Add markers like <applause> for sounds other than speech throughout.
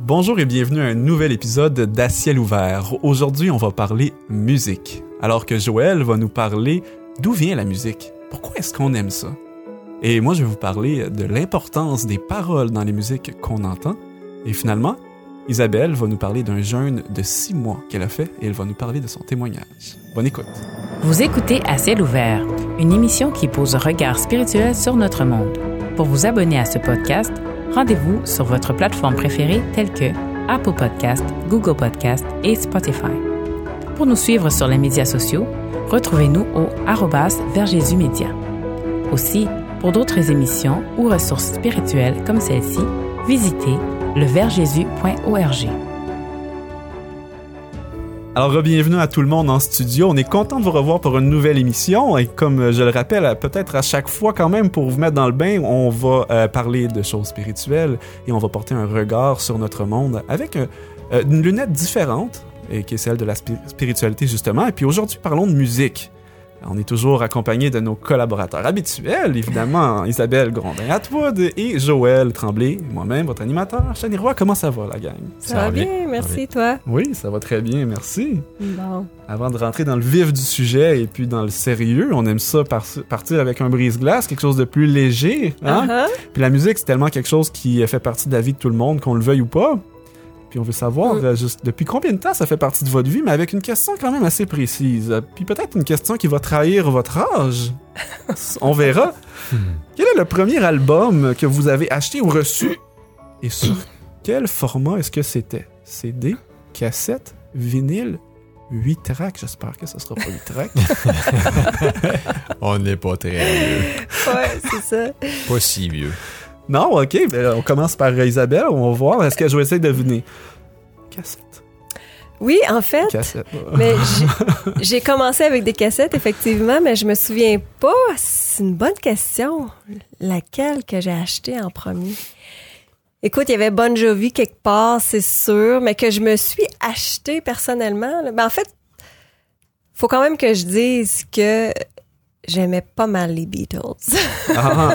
Bonjour et bienvenue à un nouvel épisode d'À ciel ouvert. Aujourd'hui, on va parler musique. Alors que Joël va nous parler d'où vient la musique. Pourquoi est-ce qu'on aime ça? Et moi, je vais vous parler de l'importance des paroles dans les musiques qu'on entend. Et finalement, Isabelle va nous parler d'un jeûne de six mois qu'elle a fait et elle va nous parler de son témoignage. Bonne écoute. Vous écoutez À ciel ouvert, une émission qui pose un regard spirituel sur notre monde. Pour vous abonner à ce podcast, rendez-vous sur votre plateforme préférée telle que Apple Podcast, Google Podcast et Spotify. Pour nous suivre sur les médias sociaux, retrouvez-nous au Média. Aussi, pour d'autres émissions ou ressources spirituelles comme celle-ci, visitez leversjésus.org. Alors, bienvenue à tout le monde en studio. On est content de vous revoir pour une nouvelle émission. Et comme je le rappelle, peut-être à chaque fois quand même, pour vous mettre dans le bain, on va euh, parler de choses spirituelles et on va porter un regard sur notre monde avec euh, une lunette différente, et qui est celle de la spiritualité justement. Et puis aujourd'hui, parlons de musique. On est toujours accompagné de nos collaborateurs habituels, évidemment, <laughs> Isabelle Grondin-Atwood et Joël Tremblay, moi-même, votre animateur. Chani Roy, comment ça va, la gang? Ça, ça va bien, bien, merci, toi? Oui, ça va très bien, merci. Bon. Avant de rentrer dans le vif du sujet et puis dans le sérieux, on aime ça par partir avec un brise-glace, quelque chose de plus léger. Hein? Uh -huh. Puis la musique, c'est tellement quelque chose qui fait partie de la vie de tout le monde, qu'on le veuille ou pas. Puis on veut savoir Mm. euh, juste depuis combien de temps ça fait partie de votre vie, mais avec une question quand même assez précise. Puis peut-être une question qui va trahir votre âge. <laughs> on verra. Quel est le premier album que vous avez acheté ou reçu? Et sur quel format est-ce que c'était? CD, cassette, vinyle, 8 tracks, j'espère que ce sera pas 8 tracks. <laughs> On n'est pas très vieux. Ouais, c'est ça. Pas si vieux. Non, ok, ben, on commence par Isabelle, on va voir. Est-ce que je vais essayer de deviner? Cassette. Oui, en fait, Cassette. mais j'ai- commencé avec des cassettes, effectivement, mais je me souviens pas. C'est une bonne question. Laquelle que j'ai acheté en premier? Écoute, il y avait Bon Jovi quelque part, c'est sûr, mais que je me suis acheté personnellement. là. Ben, en fait, faut quand même que je dise que j'aimais pas mal les Beatles. Ah, <laughs>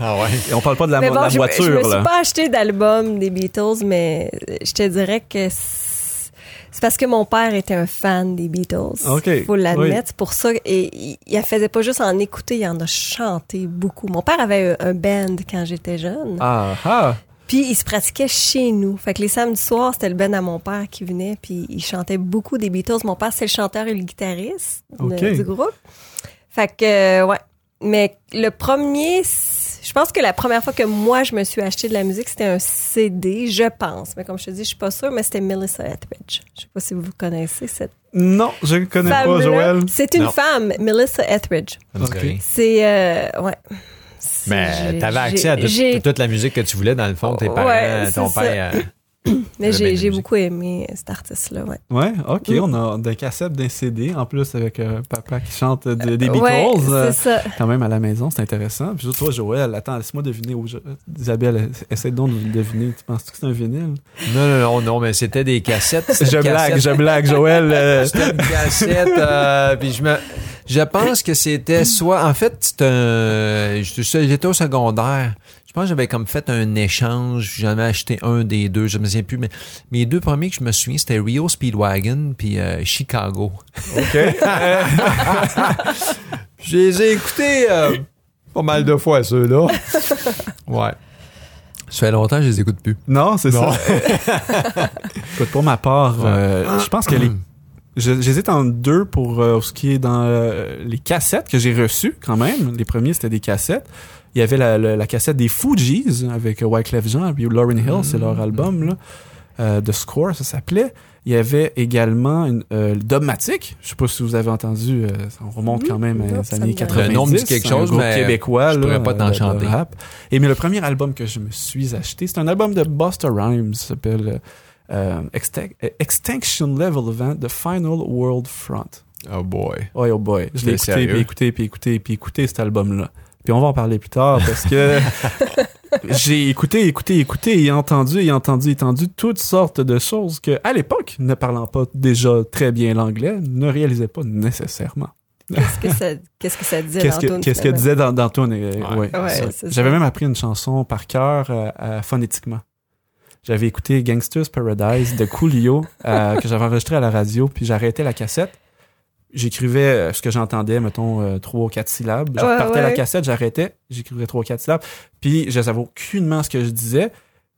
Ah ouais? et on parle pas de la, Mais de bon, la je, voiture, je me là. suis pas acheté d'album des Beatles, mais je te dirais que c'est parce que mon père était un fan des Beatles. Ok, Faut l'admettre. oui. C'est pour ça. Et il, il faisait pas juste en écouter, il en a chanté beaucoup. Mon père avait un, un band quand j'étais jeune. Ah, ah. Puis il se pratiquait chez nous. Fait que les samedis soirs, c'était le band à mon père qui venait, puis il chantait beaucoup des Beatles. Mon père, c'est le chanteur et le guitariste de- du groupe. Fait que, euh, ouais. Mais le premier, je pense que la première fois que moi, je me suis acheté de la musique, c'était un CD, je pense. Mais comme je te dis, je suis pas sûre, mais c'était Melissa Etheridge. Je sais pas si vous connaissez cette Non, je ne connais pas. Joël. C'est une Non. femme, Melissa Etheridge. Ça me dit Ok. rien. C'est, euh, ouais. Mais t'avais accès à tout- toute la musique que tu voulais, dans le fond, tes parents, ton père. Euh, <coughs> Mais j'ai beaucoup aimé cet artiste-là, ouais. Ouais, ok, Mm. on a des cassettes d'un CD, en plus avec euh, papa qui chante de- des Beatles. Ouais, euh, c'est ça. quand même à la maison, c'est intéressant. Puis toi, Joël, attends, laisse-moi deviner. où je- Isabelle, essaie donc de deviner. Tu penses que c'est un vinyle? Non, non, non, non, mais c'était des cassettes. Je blague, cassette. je blague, Joël. euh, <laughs> C'était une cassette, euh, puis je me... Je pense que c'était soit... En fait, c'est un... J'étais au secondaire. Je pense que j'avais comme fait un échange. J'en ai acheté un des deux, je me souviens plus. Mais mes deux premiers que je me souviens, c'était Rio Speedwagon puis euh, Chicago. ok. <laughs> Je les ai écoutés euh, pas mal de fois, ceux-là. <laughs> Ouais. Ça fait longtemps que je les écoute plus. non, c'est ça. <laughs> Écoute, pour ma part, euh, je pense que les. <clears throat> je- J'hésite en deux pour euh, ce qui est dans euh, les cassettes que j'ai reçues quand même. Les premiers, c'était des cassettes. Il y avait la, la- la cassette des Fugees avec euh, Wyclef Jean et Lauryn Hill, c'est leur album, là. Euh, The Score, ça s'appelait. Il y avait également une, euh, Dogmatic. Je sais pas si vous avez entendu, euh, on remonte quand même aux ça années me dit rien. 90. Le nom me dit quelque C'est un chose, groupe mais québécois, je là, pourrais pas t'en chanter. rap. Et mais le premier album que je me suis acheté, c'est un album de Busta Rhymes, ça s'appelle euh, Extin- Extinction Level Event, The Final World Front. Oh boy. Oh, oh boy, je l'ai écouté, puis écouté, puis écouté, puis écouté cet album-là. Puis on va en parler plus tard parce que <laughs> j'ai écouté, écouté, écouté et entendu et entendu, entendu toutes sortes de choses que, à l'époque, ne parlant pas déjà très bien l'anglais, ne réalisaient pas nécessairement. Qu'est-ce que ça, qu'est-ce que ça disait Qu'est-ce dans que, qu'est-ce que disait dans, euh, Ouais. ouais, Ouais, ça. c'est J'avais même appris une chanson par cœur euh, euh, phonétiquement. J'avais écouté Gangster's Paradise de Coolio euh, <laughs> que j'avais enregistré à la radio, puis j'arrêtais la cassette. J'écrivais euh, ce que j'entendais, mettons, euh, trois ou quatre syllabes. Je Ouais, repartais la ouais. cassette, j'arrêtais, j'écrivais trois ou quatre syllabes. Puis je savais aucunement ce que je disais.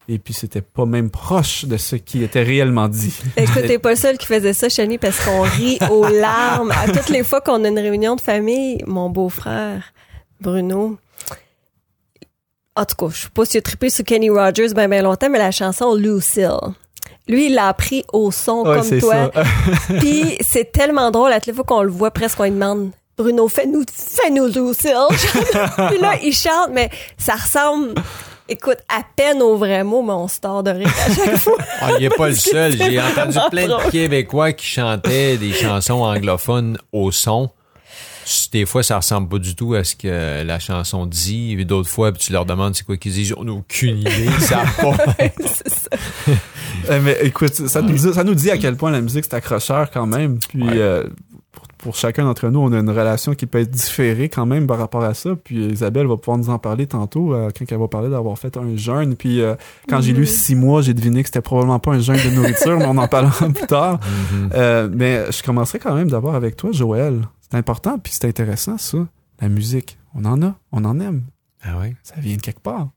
Et puis c'était pas même proche de ce qui était réellement dit. <laughs> Écoute, t'es pas le seul qui faisait ça, Chani, parce qu'on rit aux larmes. À toutes les fois qu'on a une réunion de famille, mon beau-frère, Bruno, en tout cas, je sais pas s'il a trippé sur Kenny Rogers ben, ben longtemps, mais la chanson Lucille. Lui, il l'a appris au son Ouais, comme toi. <laughs> Puis c'est tellement drôle, à toutes les fois qu'on le voit, presque on lui demande Bruno, fais-nous, fais-nous Lucille. <laughs> Puis là, il chante, mais ça ressemble, écoute, à peine au vrai mot, mais on se tord de rire à chaque fois. <laughs> Ah, il n'est pas le seul. J'ai entendu plein de Québécois qui chantaient des chansons anglophones au son. Des fois, ça ressemble pas du tout à ce que la chanson dit. Et d'autres fois, puis tu leur demandes c'est quoi qu'ils disent. On n'a aucune idée. Ils savent pas. <laughs> C'est ça. <laughs> Euh, mais écoute, ça nous, dit, ça nous dit à quel point la musique c'est accrocheur quand même. Puis Ouais. euh, pour, pour chacun d'entre nous, on a une relation qui peut être différée quand même par rapport à ça. Puis Isabelle va pouvoir nous en parler tantôt euh, quand elle va parler d'avoir fait un jeûne. Puis euh, quand j'ai lu six mois, j'ai deviné que c'était probablement pas un jeûne de nourriture, mais on en parlera <laughs> plus tard. Mhm. Euh, mais je commencerai quand même d'abord avec toi, Joël. C'est important, puis c'est intéressant ça. La musique, on en a, on en aime. Ah ouais? Ça vient de quelque part.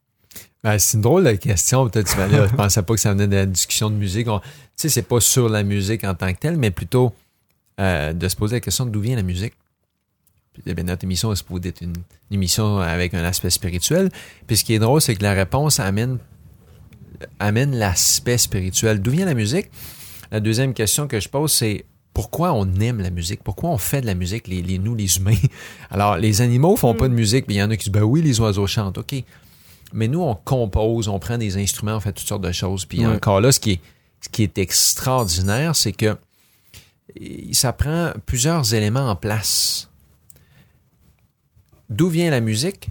Ben, c'est une drôle de question. Peut-être tu vas dire, je pensais pas que ça venait de la discussion de musique. On- Tu sais, c'est pas sur la musique en tant que telle, mais plutôt euh, de se poser la question d'où vient la musique. Puis, eh bien, notre émission est supposée être une, une émission avec un aspect spirituel. Puis ce qui est drôle, c'est que la réponse amène, amène l'aspect spirituel. D'où vient la musique? La deuxième question que je pose, c'est pourquoi on aime la musique? Pourquoi on fait de la musique, les, les- nous, les humains? <laughs> Alors, les animaux font pas de musique, mais il y en a qui disent, ben oui, les oiseaux chantent, OK. Mais nous, on compose, on prend des instruments, on fait toutes sortes de choses. Puis encore là, ce qui est, ce qui est extraordinaire, c'est que eh, ça prend plusieurs éléments en place. D'où vient la musique?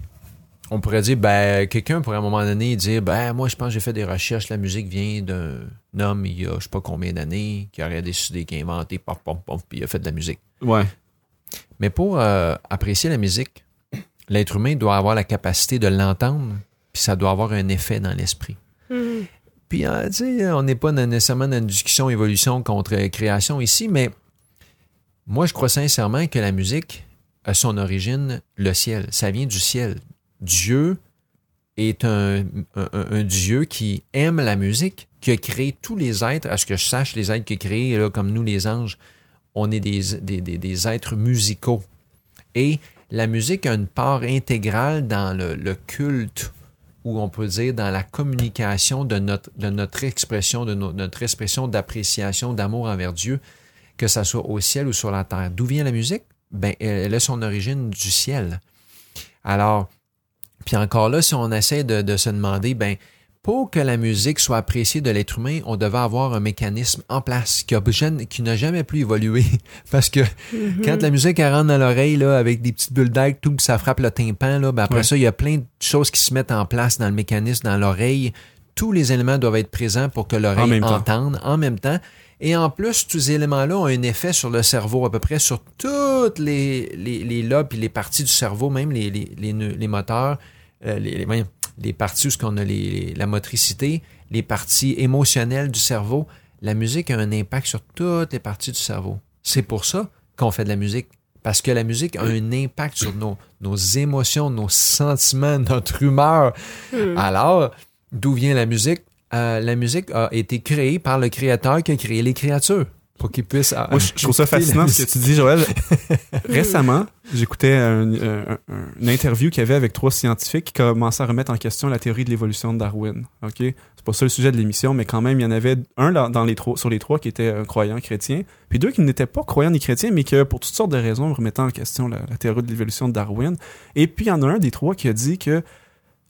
On pourrait dire, ben, quelqu'un pourrait à un moment donné dire, ben, moi, je pense que j'ai fait des recherches, la musique vient d'un homme il y a je sais pas combien d'années, qui aurait décidé, qui a inventé, pop, pop, puis il a fait de la musique. Ouais. Mais pour euh, apprécier la musique, l'être humain doit avoir la capacité de l'entendre, puis ça doit avoir un effet dans l'esprit. Mhm. Puis, euh, tu sais, on n'est pas dans- nécessairement dans une discussion évolution contre création ici, mais moi, je crois sincèrement que la musique a son origine le ciel. Ça vient du ciel. Dieu est un, Dieu qui aime la musique, qui a créé tous les êtres. À ce que je sache, les êtres qu'il a créés, comme nous, les anges, on est des, êtres musicaux. Et la musique a une part intégrale dans le, culte, ou on peut dire dans la communication de notre, expression, de no- notre expression d'appréciation, d'amour envers Dieu, que ça soit au ciel ou sur la terre. D'où vient la musique? Ben, elle a son origine du ciel. Alors, puis encore là, si on essaie de, de se demander, ben, pour que la musique soit appréciée de l'être humain, on devait avoir un mécanisme en place qui, qui n'a jamais plus évolué. <laughs> Parce que quand la musique elle rentre dans l'oreille, là, avec des petites bulles d'air, tout, ça frappe le tympan, là, ben après Ouais. ça, il y a plein de choses qui se mettent en place dans le mécanisme, dans l'oreille. Tous les éléments doivent être présents pour que l'oreille entende en même temps. Et en plus, tous ces éléments-là ont un effet sur le cerveau, à peu près sur toutes les, les, les lobes et les parties du cerveau, même les, les, les, moteurs, euh, les, les, parties où ce qu'on a les, les- la motricité, les parties émotionnelles du cerveau. La musique a un impact sur toutes les parties du cerveau. C'est pour ça qu'on fait de la musique. Parce que la musique a un impact sur nos, nos émotions, nos sentiments, <laughs> notre humeur. Alors, d'où vient la musique? Euh, la musique a été créée par le créateur qui a créé les créatures pour qu'ils puissent. euh, Moi, je je trouve ça fascinant ce que tu dis, Joël. <laughs> Récemment, j'écoutais un- un- un- une interview qu'il y avait avec trois scientifiques qui commençaient à remettre en question la théorie de l'évolution de Darwin. Ok, c'est pas ça le sujet de l'émission, mais quand même, il y en avait un dans les trois, sur les trois qui était euh, croyant chrétien, puis deux qui n'étaient pas croyants ni chrétiens, mais que pour toutes sortes de raisons remettant en question la, la théorie de l'évolution de Darwin. Et puis il y en a un des trois qui a dit que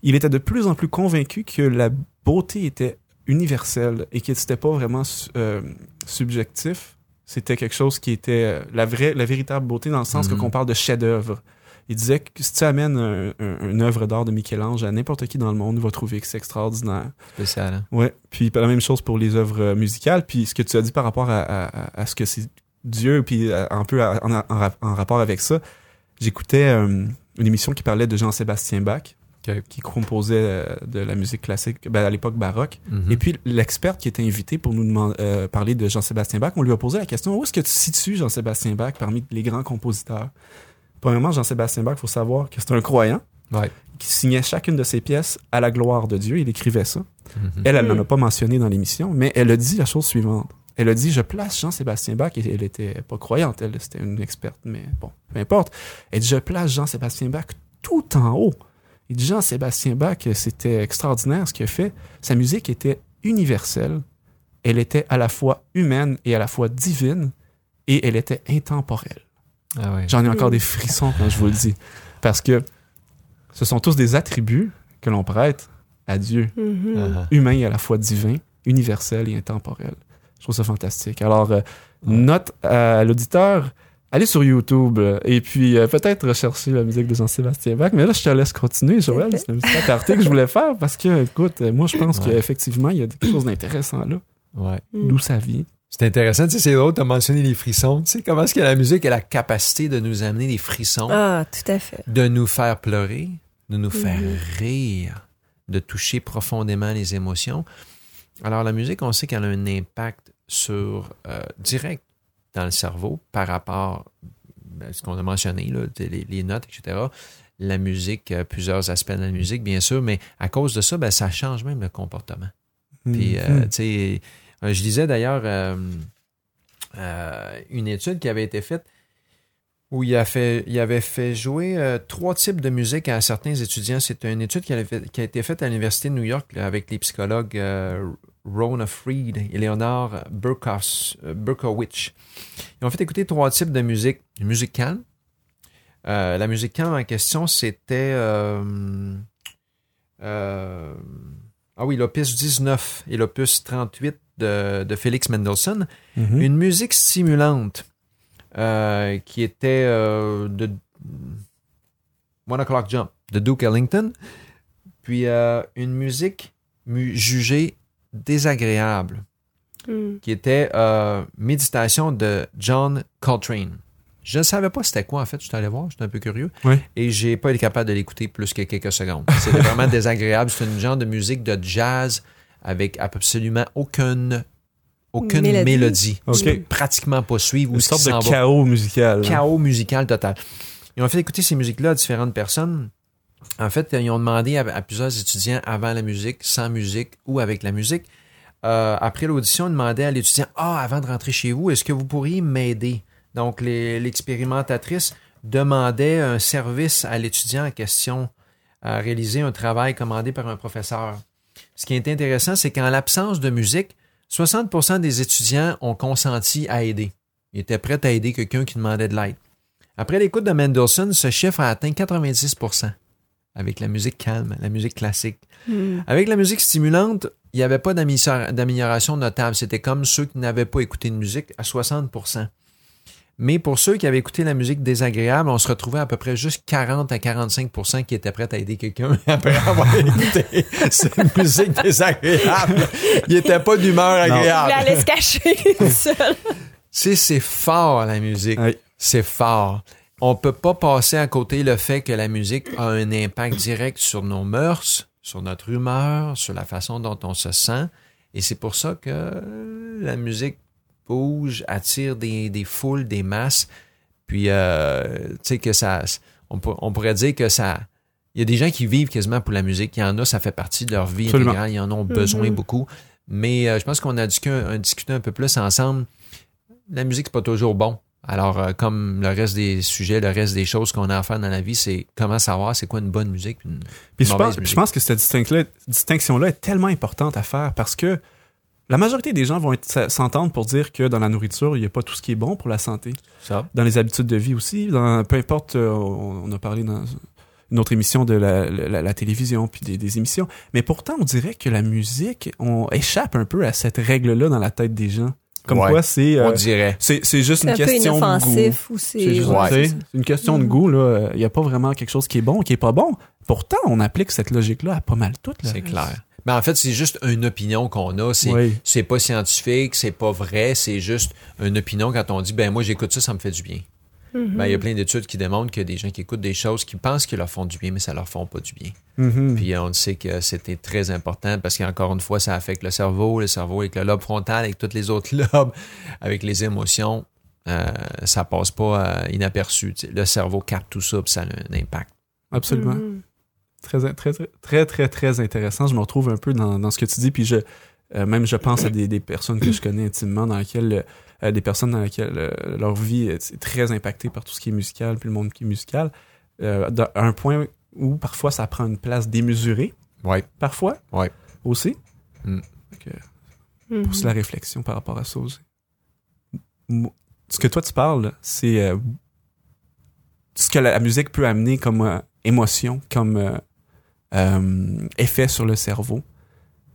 il était de plus en plus convaincu que la beauté était universelle et que c'était pas vraiment euh, subjectif. C'était quelque chose qui était euh, la vraie, la véritable beauté dans le sens Mhm. que qu'on parle de chef-d'œuvre. Il disait que si tu amènes un- un- une œuvre d'art de Michel-Ange à n'importe qui dans le monde, il va trouver que c'est extraordinaire. Spécial, hein? Ouais. Puis la même chose pour les œuvres euh, musicales. Puis ce que tu as dit par rapport à, à- à- à ce que c'est Dieu, puis un peu en, en rap- en rapport avec ça, j'écoutais euh, une émission qui parlait de Jean-Sébastien Bach. Qui composait euh, de la musique classique ben, à l'époque baroque. Mhm. Et puis l'expert qui était invité pour nous demander, euh, parler de Jean-Sébastien Bach, on lui a posé la question où est-ce que tu situes Jean-Sébastien Bach parmi les grands compositeurs? Premièrement, Jean-Sébastien Bach, il faut savoir que c'est un croyant Ouais. qui signait chacune de ses pièces à la gloire de Dieu. Il écrivait ça. Mhm. Elle, elle n'en Mm. a pas mentionné dans l'émission, mais elle a dit la chose suivante. Elle a dit, je place Jean-Sébastien Bach, et elle était pas croyante, elle, c'était une experte, mais bon, peu importe. Elle dit, je place Jean-Sébastien Bach tout en haut. Il dit, Jean-Sébastien Bach, c'était extraordinaire ce qu'il a fait. Sa musique était universelle. Elle était à la fois humaine et à la fois divine, et elle était intemporelle. Ah ouais. J'en ai encore des frissons quand je vous le dis. Parce que ce sont tous des attributs que l'on prête à Dieu Mhm. Ah. humain et à la fois divin, universel et intemporel. Je trouve ça fantastique. Alors, euh, note à l'auditeur, allez sur YouTube euh, et puis euh, peut-être rechercher la musique de Jean-Sébastien Bach. Mais là, je te laisse continuer, Joël. C'est une petite aparté que je voulais faire parce que, écoute, euh, moi, je pense Ouais. qu'effectivement, il y a quelque chose d'intéressant là. Ouais. Mm. D'où ça vient. C'est intéressant, tu sais, c'est drôle, t'as mentionné les frissons. Tu sais, comment est-ce que la musique a la capacité de nous amener des frissons, Ah, tout à fait. de nous faire pleurer, de nous faire Mhm. rire, de toucher profondément les émotions. Alors, la musique, on sait qu'elle a un impact sur, euh, direct dans le cerveau par rapport à ce qu'on a mentionné, là, les, les notes, etc. La musique, euh, plusieurs aspects de la musique, bien sûr, mais à cause de ça, ben, ça change même le comportement. Puis, euh, Mhm. tu sais, euh, je lisais d'ailleurs euh, euh, une étude qui avait été faite où il, a fait, il avait fait jouer euh, trois types de musique à certains étudiants. C'est une étude qui, avait fait- qui a été faite à l'Université de New York là, avec les psychologues euh, Rona Freed et Leonard euh. Ils ont fait écouter trois types de musique. Une musique calme. Euh, la musique calme en question, c'était... euh, euh, ah oui, l'opus 19 et l'opus 38 de, de Félix Mendelssohn. Mhm. Une musique stimulante qui était de One O'Clock Jump de Duke Ellington. Puis une musique mu- jugée désagréable Mm. qui était euh, Méditation de John Coltrane. Je ne savais pas c'était quoi en fait, je suis allé voir, j'étais un peu curieux. Oui. Et j'ai pas été capable de l'écouter plus que quelques secondes. C'était vraiment <laughs> désagréable. C'est une genre de musique de jazz avec absolument aucune, aucune Mélodie. mélodie. Ok. Tu peux pratiquement pas suivre Une sorte de va. chaos musical. Chaos musical total. Ils ont fait écouter ces musiques-là à différentes personnes. En fait, ils ont demandé à, plusieurs étudiants avant la musique, sans musique ou avec la musique. Euh, après l'audition, ils demandaient à l'étudiant Ah, avant de rentrer chez vous, est-ce que vous pourriez m'aider Donc, l'expérimentatrice demandait un service à l'étudiant en question à réaliser un travail commandé par un professeur. Ce qui est intéressant, c'est qu'en l'absence de musique, 60% des étudiants ont consenti à aider. Ils étaient prêts à aider quelqu'un qui demandait de l'aide. Après l'écoute de Mendelssohn, ce chiffre a atteint 90 avec la musique calme, la musique classique. Mm. Avec la musique stimulante, il n'y avait pas d'amélioration notable. C'était comme ceux qui n'avaient pas écouté de musique à 60% Mais pour ceux qui avaient écouté la musique désagréable, on se retrouvait à peu près juste 40 à 45% qui étaient prêts à aider quelqu'un <laughs> après avoir écouté <laughs> cette musique désagréable. Il n'était pas d'humeur agréable. aller se cacher. <laughs> C'est c'est fort la musique. Oui. C'est fort. On peut pas passer à côté le fait que la musique a un impact direct sur nos mœurs, sur notre humeur, sur la façon dont on se sent. Et c'est pour ça que la musique bouge, attire des, des foules, des masses. Puis, euh, tu sais, que ça. On, pour- on pourrait dire que ça. Il y a des gens qui vivent quasiment pour la musique. Il y en a, ça fait partie de leur vie Absolument. intégrale. Ils en ont besoin Mhm. beaucoup. Mais euh, je pense qu'on a discuté un, discuté un peu plus ensemble. La musique, c'est pas toujours bon. Alors, euh, comme le reste des sujets, le reste des choses qu'on a à faire dans la vie, c'est comment savoir c'est quoi une bonne musique. puis une Puis je pense, puis je pense que cette distinction-là, est tellement importante à faire parce que la majorité des gens vont s'entendre pour dire que dans la nourriture, il n'y a pas tout ce qui est bon pour la santé. Ça. Dans les habitudes de vie aussi, dans, peu importe, euh, on, on a parlé dans une autre émission de la, la- la télévision puis des, des émissions, mais pourtant on dirait que la musique, on échappe un peu à cette règle-là dans la tête des gens. Comme Ouais. quoi c'est euh, On dirait. c'est c'est juste une un peu question de goût. ou C'est c'est. juste- ouais, c'est une question de goût là. Il n'y a pas vraiment quelque chose qui est bon, qui est pas bon. Pourtant, on applique cette logique-là à pas mal toutes. C'est clair. Mais en fait, c'est juste une opinion qu'on a. C'est Oui. c'est pas scientifique, c'est pas vrai, c'est juste une opinion quand on dit ben moi j'écoute ça, ça me fait du bien. Mhm. Ben, il y a plein d'études qui démontrent qu'il y a des gens qui écoutent des choses qui pensent qu'ils leur font du bien, mais ça leur font pas du bien. Mhm. Puis on sait que c'était très important parce qu'encore une fois, ça affecte le cerveau, le cerveau avec le lobe frontal, avec tous les autres <laughs> lobes, avec les émotions. euh, ça passe pas euh, inaperçu. Le cerveau capte tout ça, puis ça a un impact. Absolument. Mhm. Très, très, très, très, très, très intéressant. Je me retrouve un peu dans, dans ce que tu dis, puis je, euh, même je pense à des, des personnes que je connais intimement, dans lesquelles, euh, des personnes dans lesquelles euh, leur vie est est très impactée par tout ce qui est musical, puis le monde qui est musical, euh, d'un- à un point où parfois ça prend une place démesurée, Ouais. parfois, Ouais. aussi. Mm. Donc, euh, Mhm. pousse la réflexion par rapport à ça aussi. Ce que toi tu parles, c'est euh, ce que la, la musique peut amener comme euh, émotion, comme euh, euh, effet sur le cerveau.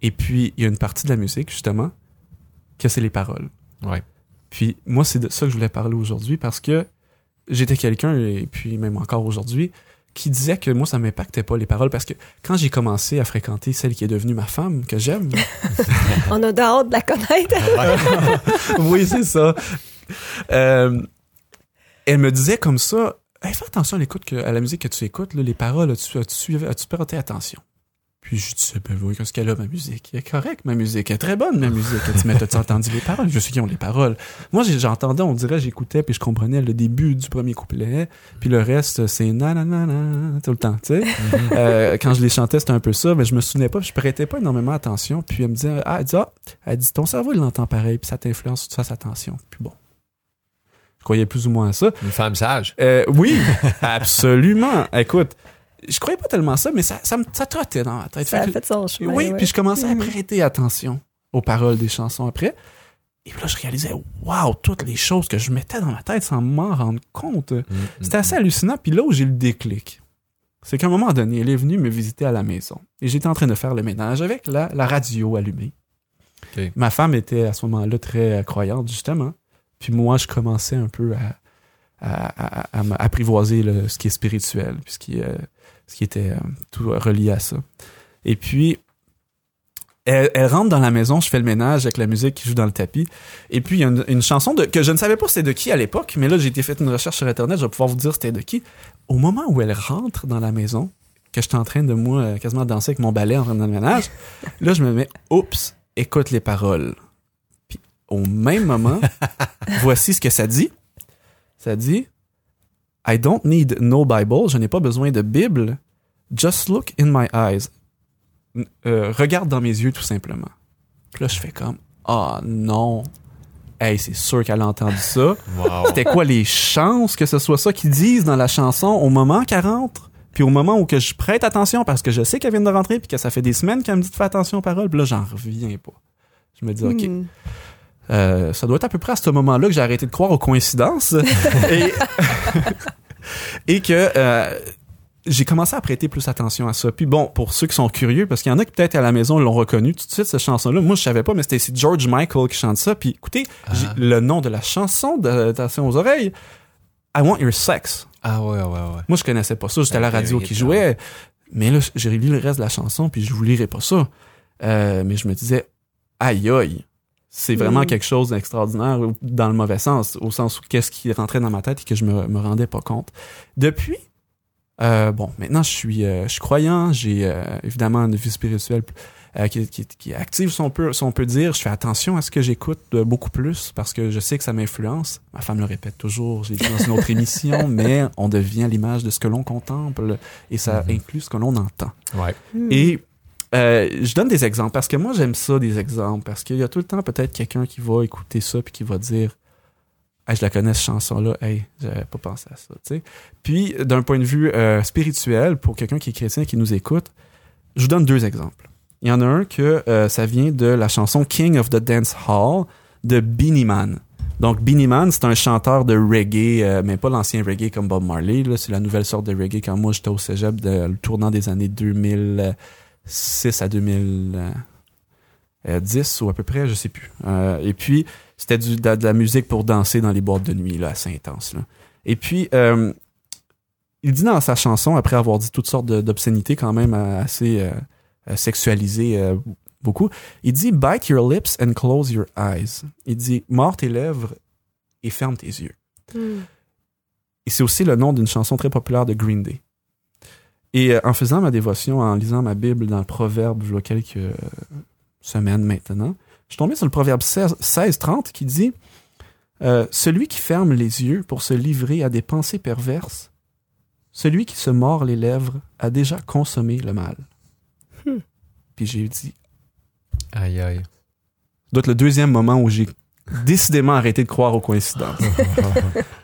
Et puis, il y a une partie de la musique, justement, que c'est les paroles. Ouais. Puis, moi, c'est de ça que je voulais parler aujourd'hui parce que j'étais quelqu'un, et puis même encore aujourd'hui, qui disait que moi, ça m'impactait pas les paroles parce que quand j'ai commencé à fréquenter celle qui est devenue ma femme, que j'aime, <laughs> On a hâte de la connaître. <laughs> oui, c'est ça. Euh, elle me disait comme ça, Hey, fais attention à l'écoute que- à la musique que tu écoutes, là, les paroles, as-tu as-tu as-tu prêté attention? Puis je disais, ben oui, qu'est-ce qu'elle a, ma musique? Elle est correcte, ma musique. Elle est très bonne, ma musique. Elle dit, mais t'as-tu entendu les paroles? Je sais qui ont les paroles. Moi, j'entendais, on dirait, j'écoutais, puis je comprenais le début du premier couplet, puis le reste, c'est nanana, tout le temps, tu sais. Euh, quand je les chantais, c'était un peu ça, mais je me souvenais pas, puis je prêtais pas énormément attention. Puis elle me disait, ah, elle dit, ah, elle dit, ton cerveau, il l'entend pareil, puis ça t'influence, tu fasses attention. Puis bon. Je croyais plus ou moins à ça. Une femme sage. Euh, oui, absolument. Écoute, je croyais pas tellement ça, mais ça, ça, me, ça trottait dans ma tête. Ça a Fait que- fait son chemin. oui, ouais. puis je commençais à Mhm. prêter attention aux paroles des chansons après. Et puis là, je réalisais, waouh, toutes les choses que je mettais dans ma tête sans m'en rendre compte. Mm, C'était assez hallucinant. Puis là où j'ai le déclic, c'est qu'à un moment donné, elle est venue me visiter à la maison. Et j'étais en train de faire le ménage avec la, la radio allumée. Ma femme était à ce moment-là très euh, croyante, justement. Puis moi, je commençais un peu à, à, à- à m'apprivoiser le- ce qui est spirituel, puis ce qui, euh, ce qui était euh, tout relié à ça. Et puis, elle, elle rentre dans la maison, je fais le ménage avec la musique qui joue dans le tapis. Et puis, il y a une, une chanson de, que je ne savais pas c'était de qui à l'époque, mais là, j'ai été fait une recherche sur Internet, je vais pouvoir vous dire c'était de qui. Au moment où elle rentre dans la maison, que j'étais en train de, moi, euh, quasiment danser avec mon balai en train de le ménage, là, je me mets, oups, écoute les paroles. Puis, au même moment, <laughs> voici ce que ça dit. Ça dit, I don't need no Bible, je n'ai pas besoin de Bible. Just look in my eyes. Euh, regarde dans mes yeux, tout simplement. Puis là, je fais comme, ah non. Hey, c'est sûr qu'elle a entendu ça. Wow. C'était quoi les chances que ce soit ça qu'ils disent dans la chanson au moment qu'elle rentre? Puis au moment où que je prête attention parce que je sais qu'elle vient de rentrer puis que ça fait des semaines qu'elle me dit de faire attention aux paroles. Puis là, j'en reviens pas. Je me dis, OK, Mhm. Euh, ça doit être à peu près à ce moment-là que j'ai arrêté de croire aux coïncidences <laughs> et, <laughs> et que euh, j'ai commencé à prêter plus attention à ça. Puis bon, pour ceux qui sont curieux, parce qu'il y en a qui peut-être à la maison l'ont reconnu tout de suite, cette chanson-là. Moi, je savais pas, mais c'était George Michael qui chante ça. Puis écoutez, Ah. le nom de la chanson, de, attention aux oreilles, I Want Your Sex. Ah ouais, ouais, ouais. Moi, je connaissais pas ça. J'étais à la radio qui jouait. Mais là, j'ai lu le reste de la chanson, puis je vous lirai pas ça. Euh, mais je me disais, aïe aïe, c'est vraiment Mm. quelque chose d'extraordinaire ou- dans le mauvais sens, au sens où qu'est-ce qui rentrait dans ma tête et que je me, me rendais pas compte. Depuis, euh, bon, maintenant je suis, euh, je suis croyant, j'ai euh, évidemment une vie spirituelle euh, qui, qui- qui est active, si on, peut, si on peut dire. Je fais attention à ce que j'écoute euh, beaucoup plus parce que je sais que ça m'influence. Ma femme le répète toujours, j'ai dit dans une autre émission, <laughs> mais on devient l'image de ce que l'on contemple et ça Mhm. inclut ce que l'on entend. Ouais. Mhm. Et euh, je donne des exemples parce que moi j'aime ça des exemples parce qu'il y a tout le temps peut-être quelqu'un qui va écouter ça puis qui va dire hey, je la connais cette chanson là hey j'avais pas pensé à ça tu sais puis d'un point de vue euh, spirituel pour quelqu'un qui est chrétien qui nous écoute je vous donne deux exemples. Il y en a un que euh, ça vient de la chanson King of the Dance Hall de Beanie Man. Donc Beanie Man c'est un chanteur de reggae mais pas l'ancien reggae comme Bob Marley c'est la nouvelle sorte de reggae quand moi j'étais au cégep de, le tournant des années 2000 6 à 2010 ou à peu près, je sais plus. Euh, et puis, c'était du, de, de la musique pour danser dans les boîtes de nuit, là, assez intense. Là. Et puis, euh, il dit dans sa chanson, après avoir dit toutes sortes d'obscénités quand même euh, assez euh, euh, sexualisées euh, beaucoup, il dit « Bite your lips and close your eyes ». Il dit « Mords tes lèvres et ferme tes yeux ». Mhm. Et c'est aussi le nom d'une chanson très populaire de Green Day. Et euh, en faisant ma dévotion, en lisant ma Bible dans le Proverbe, il y a quelques euh, semaines maintenant, je suis tombé sur le Proverbe 16-30 qui dit euh, Celui qui ferme les yeux pour se livrer à des pensées perverses, celui qui se mord les lèvres a déjà consommé le mal. Hmm. Puis j'ai dit Aïe, aïe. Être le deuxième moment où j'ai décidément arrêté de croire aux coïncidences. <laughs>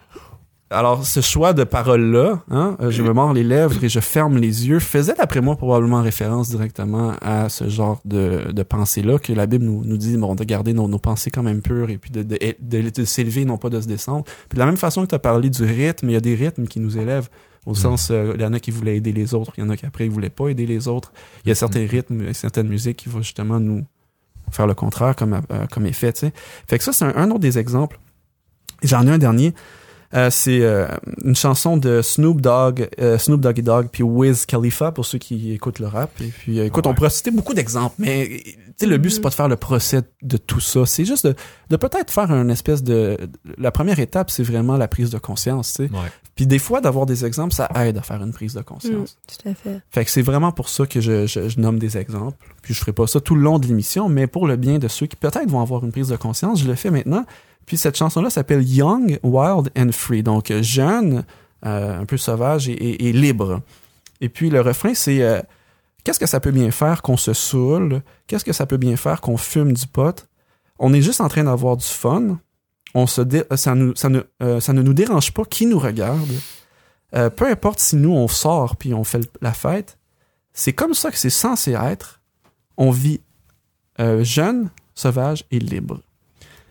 Alors, ce choix de parole-là, hein, euh, je me mords les lèvres et je ferme les yeux, faisait d'après moi probablement référence directement à ce genre de, de pensée-là que la Bible nous, nous dit bon, de garder nos, nos pensées quand même pures et puis de, de, de, de s'élever, non pas de se descendre. Puis de la même façon que tu as parlé du rythme, il y a des rythmes qui nous élèvent. Au sens, euh, il y en a qui voulaient aider les autres, il y en a qui après ils voulaient pas aider les autres. Il y a certains rythmes, et certaines musiques qui vont justement nous faire le contraire comme, euh, comme effet, tu sais. Fait que ça, c'est un, un autre des exemples. J'en ai un dernier. Euh, c'est euh, une chanson de Snoop Dogg, euh, Snoop Doggy Dogg, puis Wiz Khalifa pour ceux qui écoutent le rap. Et puis, euh, écoute, on pourrait citer beaucoup d'exemples, mais tu sais, le but c'est pas de faire le procès de tout ça. C'est juste de, de peut-être faire une espèce de. La première étape, c'est vraiment la prise de conscience, tu sais. Ouais. Puis des fois, d'avoir des exemples, ça aide à faire une prise de conscience. tout à fait. Fait que c'est vraiment pour ça que je, je, je nomme des exemples. Puis je ferai pas ça tout le long de l'émission, mais pour le bien de ceux qui peut-être vont avoir une prise de conscience, je le fais maintenant. Puis cette chanson-là s'appelle Young, Wild and Free. Donc jeune, euh, un peu sauvage et, libre. Et puis le refrain, c'est euh, qu'est-ce que ça peut bien faire qu'on se saoule? Qu'est-ce que ça peut bien faire qu'on fume du pot? On est juste en train d'avoir du fun. On se euh, ça, nous, ça, ne, ça ne nous dérange pas qui nous regarde. Peu importe si nous on sort puis on fait la fête, c'est comme ça que c'est censé être. On vit jeune, sauvage et libre.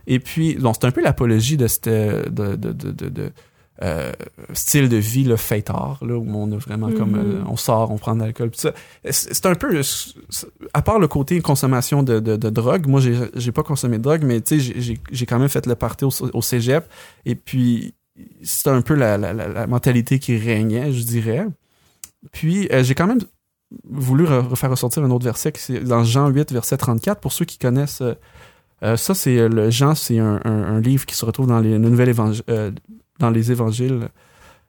Et puis, donc c'est un peu l'apologie de ce de, de, de, euh, style de vie le fêtard, là, où on a vraiment comme Mhm. euh, on sort, on prend de l'alcool. puis ça. C'est un peu, à part le côté consommation de, de, de drogue, moi j'ai pas consommé de drogue, mais tu sais j'ai- quand même fait le party au, au cégep. Et puis c'est un peu la, la, la, la mentalité qui régnait, je dirais. Puis euh, j'ai quand même voulu re- refaire ressortir un autre verset qui c'est dans Jean 8 verset 34 pour ceux qui connaissent euh, ça c'est euh, le Jean c'est un, un, un livre qui se retrouve dans les le nouvel euh, dans les évangiles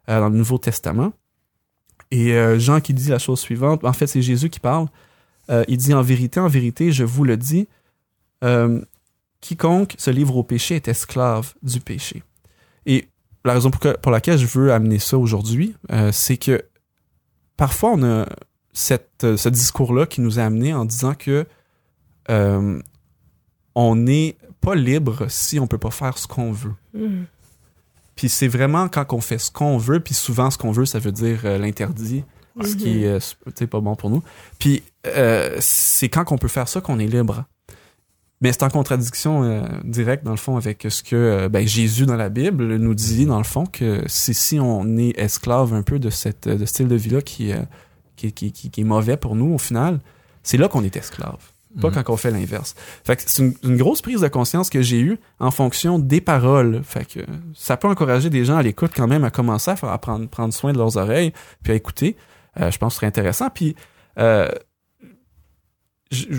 euh, dans le Nouveau Testament. Et euh, Jean qui dit la chose suivante. En fait c'est Jésus qui parle. Il dit en vérité en vérité je vous le dis quiconque se livre au péché est esclave du péché et la raison pour, que- pour laquelle je veux amener ça aujourd'hui c'est que parfois on a cette, ce discours-là qui nous a amené en disant que euh, on n'est pas libre si on peut pas faire ce qu'on veut. Mm. Puis c'est vraiment quand on fait ce qu'on veut, puis souvent ce qu'on veut, ça veut dire euh, l'interdit, ce qui est euh, pas bon pour nous. Puis euh, c'est quand on peut faire ça qu'on est libre. Mais c'est en contradiction euh, directe, dans le fond, avec ce que ben, Jésus dans la Bible nous dit, dans le fond, que c'est si on est esclave un peu de cette de ce style de vie-là qui, qui, qui, qui, qui est mauvais pour nous, au final, c'est là qu'on est esclave. Pas Mhm. quand on fait l'inverse. Fait que c'est une, une grosse prise de conscience que j'ai eue en fonction des paroles. Fait que ça peut encourager des gens à l'écoute quand même à commencer à, faire, à prendre, prendre soin de leurs oreilles puis à écouter. Euh, je pense que ce serait intéressant. Puis euh,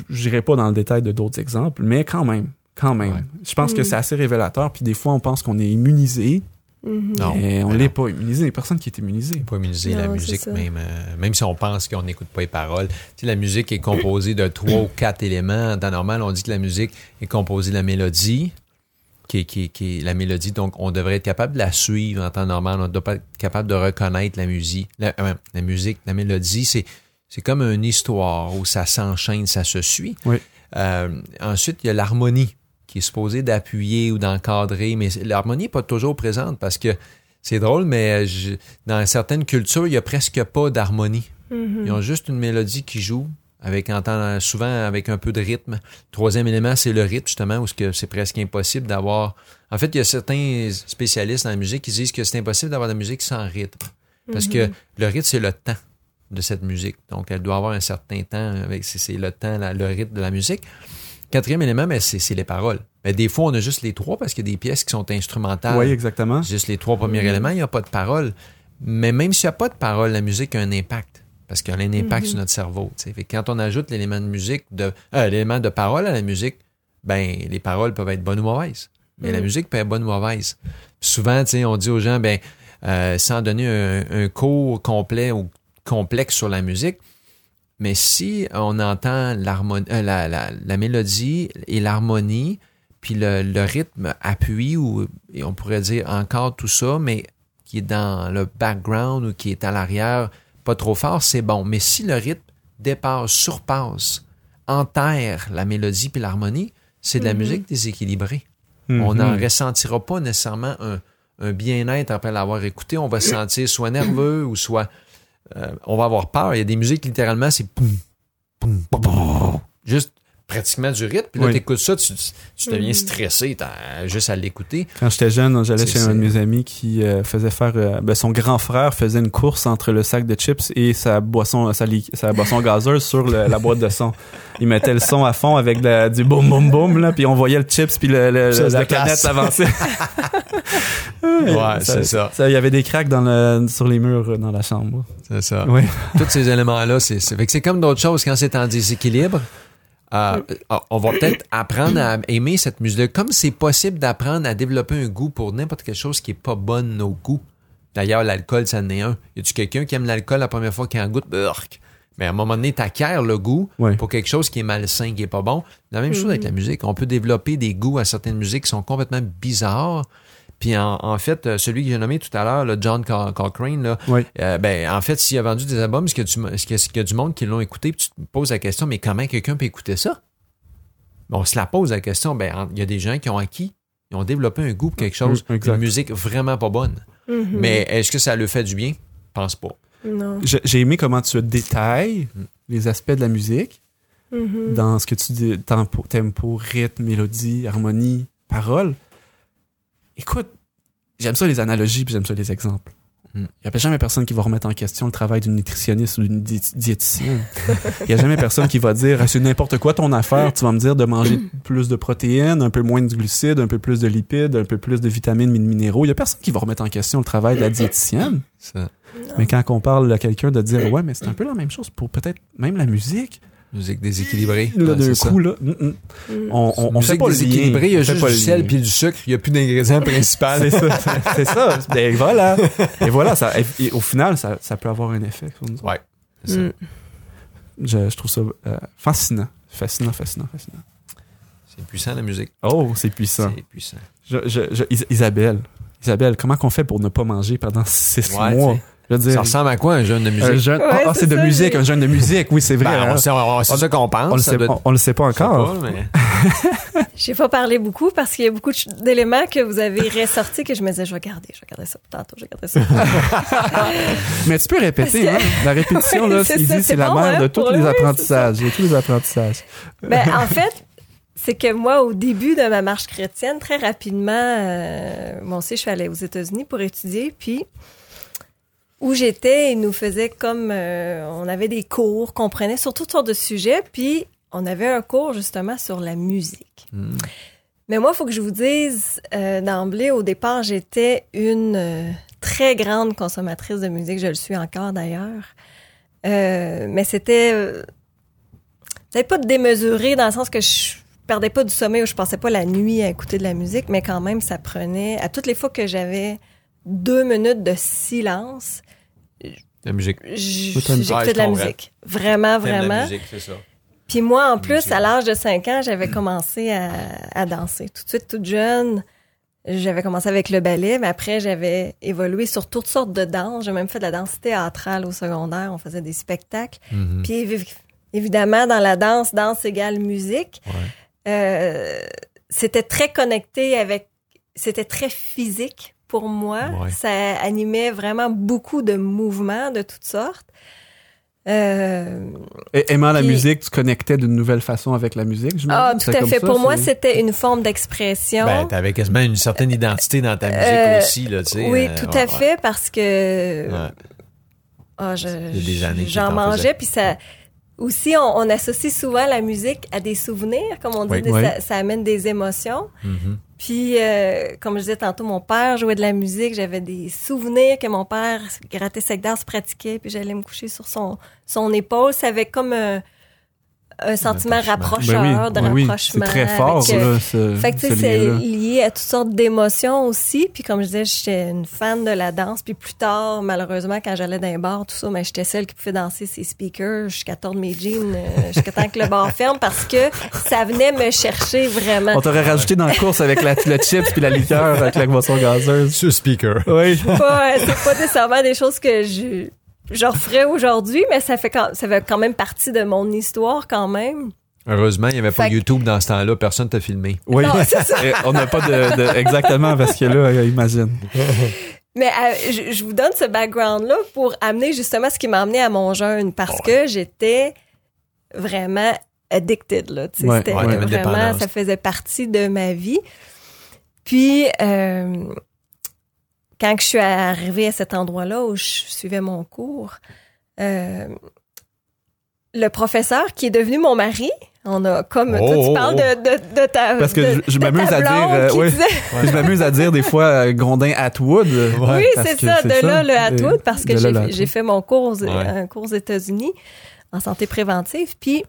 j'irai pas dans le détail de d'autres exemples, mais quand même, quand même. Ouais. Je pense que Mm. c'est assez révélateur. Puis des fois, on pense qu'on est immunisé. Non. mais on l'est pas immunisé. Il y a personne qui est immunisé. pas immuniser la musique, même, euh, même si on pense qu'on n'écoute pas les paroles. Tu sais, la musique est composée de trois ou quatre éléments. En temps normal, on dit que la musique est composée de la mélodie, qui est, qui est- qui est la mélodie. Donc, on devrait être capable de la suivre en temps normal. On doit pas être capable de reconnaître la musique. La, euh, la musique, la mélodie, c'est, c'est comme une histoire où ça s'enchaîne, ça se suit. Oui. Euh, ensuite, il y a l'harmonie qui est supposée d'appuyer ou d'encadrer, mais l'harmonie n'est pas toujours présente parce que c'est drôle, mais je- dans certaines cultures, il y a presque pas d'harmonie. Mhm. Ils ont juste une mélodie qui joue, avec souvent avec un peu de rythme. Troisième élément, c'est le rythme, justement, où c'est presque impossible d'avoir. En fait, il y a certains spécialistes dans la musique qui disent que c'est impossible d'avoir de la musique sans rythme. Parce que le rythme, c'est le temps de cette musique. Donc, elle doit avoir un certain temps. avec C'est c'est le temps, la- le rythme de la musique. Quatrième élément, ben, c'est c'est les paroles. Mais des fois, on a juste les trois parce qu'il y a des pièces qui sont instrumentales. Oui, exactement. Juste les trois premiers éléments, il n'y a pas de parole. Mais même s'il n'y a pas de parole, la musique a un impact. Parce qu'elle a un impact sur notre cerveau. tu sais. Fait que quand on ajoute l'élément de musique, de, euh, l'élément de parole à la musique, ben les paroles peuvent être bonnes ou mauvaises. Mais la musique peut être bonne ou mauvaise. Puis souvent, tu sais, on dit aux gens, ben euh, sans donner un, un cours complet ou complexe sur la musique. Mais si on entend l'harmonie, euh, la, la, la mélodie et l'harmonie, puis le, le rythme appuie, ou et on pourrait dire encore tout ça, mais qui est dans le background ou qui est à l'arrière, pas trop fort, c'est bon. Mais si le rythme dépasse, surpasse, enterre la mélodie puis l'harmonie, c'est de la Mhm. musique déséquilibrée. Mhm. On n'en ressentira pas nécessairement un, un bien-être après l'avoir écouté. On va se sentir soit nerveux ou soit euh, on va avoir peur. Il y a des musiques littéralement, c'est juste pratiquement du rythme. Puis là, Oui. t'écoutes ça, tu, tu deviens Mhm. stressé juste à l'écouter. Quand j'étais jeune, j'allais chez un de mes amis qui euh, faisait faire. euh, ben, son grand frère faisait une course entre le sac de chips et sa boisson, sa, li- sa boisson gazeuse sur le- la boîte de son. Il mettait le son à fond avec la- du boum boum boum là, puis on voyait le chips puis le, le- la déplace. planète avancer. <laughs> Ouais, c'est ça. Il y avait des cracks dans le, sur les murs euh, dans la chambre. C'est ça. Oui. Tous ces éléments-là, c'est c'est fait que c'est comme d'autres choses quand c'est en déséquilibre. Euh, on va peut-être apprendre à aimer cette musique. Comme c'est possible d'apprendre à développer un goût pour n'importe quelle chose qui est pas bonne nos goûts. D'ailleurs, l'alcool, ça en est un. Y a-tu quelqu'un qui aime l'alcool la première fois qu'il en goûte? Burk. Mais à un moment donné, t'acquiers le goût Ouais. pour quelque chose qui est malsain, qui est pas bon. La même chose avec la musique. On peut développer des goûts à certaines musiques qui sont complètement bizarres. Puis en, en fait, euh, celui que j'ai nommé tout à l'heure, le John Co- Cochrane, là, Oui. euh, ben, en fait, s'il a vendu des albums, est-ce qu'il y, a du- est-ce qu'il y a- du monde qui l'ont écouté? Puis tu te poses la question, mais comment quelqu'un peut écouter ça? Bon, on se la pose la question, ben, en- il y a des gens qui ont acquis, ils ont développé un goût pour quelque chose, Mm, exact. une musique vraiment pas bonne. Mhm. Mais est-ce que ça le fait du bien? Pense pas. J'ai aimé comment tu détailles les aspects de la musique Mhm. dans ce que tu dis tempo, tempo, rythme, mélodie, harmonie, parole. Écoute, j'aime ça les analogies puis j'aime ça les exemples. Mm. Il n'y a jamais personne qui va remettre en question le travail d'une nutritionniste ou d'une dié- diététicienne. Il n'y a jamais personne qui va dire Ah, c'est n'importe quoi ton affaire. Tu vas me dire de manger plus de protéines, un peu moins de glucides, un peu plus de lipides, un peu plus de vitamines, de minéraux. Il n'y a personne qui va remettre en question le travail de la diététicienne. Ça, Mais quand on parle à quelqu'un de dire ouais, mais c'est un peu la même chose pour peut-être même la musique. Musique déséquilibrée. Là, d'un coup, là, mm, mm. On, on, on fait pas déséquilibrée, il y a juste pas du le sel puis du sucre, il n'y a plus d'ingrédient principal. C'est ça, <laughs> c'est ça. Ben voilà. Et voilà, ça, et, et au final, ça, ça peut avoir un effet. Ouais. ça. Mhm. Je, je trouve ça euh, fascinant. Fascinant, fascinant, fascinant. C'est puissant la musique. Oh, c'est puissant. C'est puissant. Je, je, je- Is- Isabelle, Isabelle, comment qu'on fait pour ne pas manger pendant six Ouais, mois? t'sais. Je veux dire, Ça ressemble à quoi un jeune de musique? un jeune... Ouais, Ah, ah, c'est de musique, un jeune de musique. Oui, c'est vrai. Ben, hein. on sait- on- c'est ça qu'on pense. on, le sait, doit on, on le sait pas je sais encore. pas, mais- <laughs> J'ai pas parlé beaucoup parce qu'il y a beaucoup d'éléments que vous avez ressortis que je me disais, je vais garder, je vais garder ça pour tantôt, je vais garder ça. <laughs> Mais tu peux répéter, hein? La répétition, Oui, là, c'est il ça, dit, c'est c'est la bon, mère hein, de pour tous le- les apprentissages. De tous les apprentissages. ben, en <laughs> fait, c'est que moi, au début de ma marche chrétienne, très rapidement, euh, moi aussi, je suis allée aux États-Unis pour étudier, puis où j'étais, ils nous faisaient comme, euh, on avait des cours qu'on prenait sur toutes sortes de sujets, puis on avait un cours justement sur la musique. Hmm. Mais moi, il faut que je vous dise, euh, d'emblée, au départ, j'étais une euh, très grande consommatrice de musique. Je le suis encore, d'ailleurs. Euh, mais c'était... Euh, peut-être pas démesuré dans le sens que je perdais pas du sommeil ou je passais pas la nuit à écouter de la musique, mais quand même, ça prenait... À toutes les fois que j'avais deux minutes de silence, La musique. j'écoutais de la musique. Vraiment, T'aimes la vraiment. musique, c'est ça. Puis moi, en plus, Musique. à l'âge de 5 ans, j'avais commencé à, à danser. Tout de suite, toute jeune, j'avais commencé avec le ballet, mais après, j'avais évolué sur toutes sortes de danses. J'ai même fait de la danse théâtrale au secondaire. On faisait des spectacles. Mhm. Puis évi- évidemment, dans la danse, danse égale musique. Ouais. Euh, c'était très connecté avec... C'était très physique pour moi. Ouais. Ça animait vraiment beaucoup de mouvements de toutes sortes. Euh, Et aimant la musique, tu connectais d'une nouvelle façon avec la musique, je Ah, tout à fait. Pour moi, c'était une forme d'expression. Ben, t'avais quasiment une certaine identité dans ta musique Euh, aussi, là, tu sais. oui, euh, tout ouais, à fait, parce que ouais. Ah, je- j'en mangeais, puis ça. Aussi, on, on associe souvent la musique à des souvenirs, comme on dit, Oui. des- Oui. Ça, ça amène des émotions. Mhm. Puis, euh, comme je disais tantôt, mon père jouait de la musique. J'avais des souvenirs que mon père grattait sec se pratiquait, puis j'allais me coucher sur son, épaule. Ça avait comme un sentiment rapprocheur, Ben oui, de oui, oui, rapprochement. C'est très fort, avec- là, ce, Fait que tu ce sais, c'est lié à toutes sortes d'émotions aussi. Puis comme je disais, j'étais une fan de la danse. Puis plus tard, malheureusement, quand j'allais dans les bars, tout ça, mais j'étais celle qui pouvait danser ses speakers jusqu'à tordre mes jeans, euh, jusqu'à temps que le bar ferme parce que ça venait me chercher vraiment. On t'aurait rajouté dans la course avec la, le chips puis la liqueur avec la boisson gazeuse. Sur speaker. Oui. pas, c'est pas nécessairement des choses que je, je referais aujourd'hui, mais ça fait quand, ça fait quand même partie de mon histoire quand même. Heureusement, il n'y avait pas que- YouTube dans ce temps-là. Personne t'a filmé. Oui. Non, <laughs> On n'a pas de, de- exactement parce que là, euh, imagine. <laughs> Mais euh, je, je vous donne ce background-là pour amener justement ce qui m'a amené à mon jeûne parce que j'étais vraiment addicted là. Tu sais, Ouais, ouais, vraiment, ça faisait partie de ma vie. Puis euh, quand je suis arrivée à cet endroit-là où je suivais mon cours, euh, le professeur qui est devenu mon mari, on a comme Oh, toi tu oh, parles oh. de, de, de ta Parce que de- je- m'amuse à dire, blonde euh, disait- <laughs> Je m'amuse à dire des fois euh, Grondin Atwood. Oui, parce c'est que ça, de là le Atwood, parce que j'ai fait- mon cours, Ouais. un cours aux États-Unis en santé préventive, puis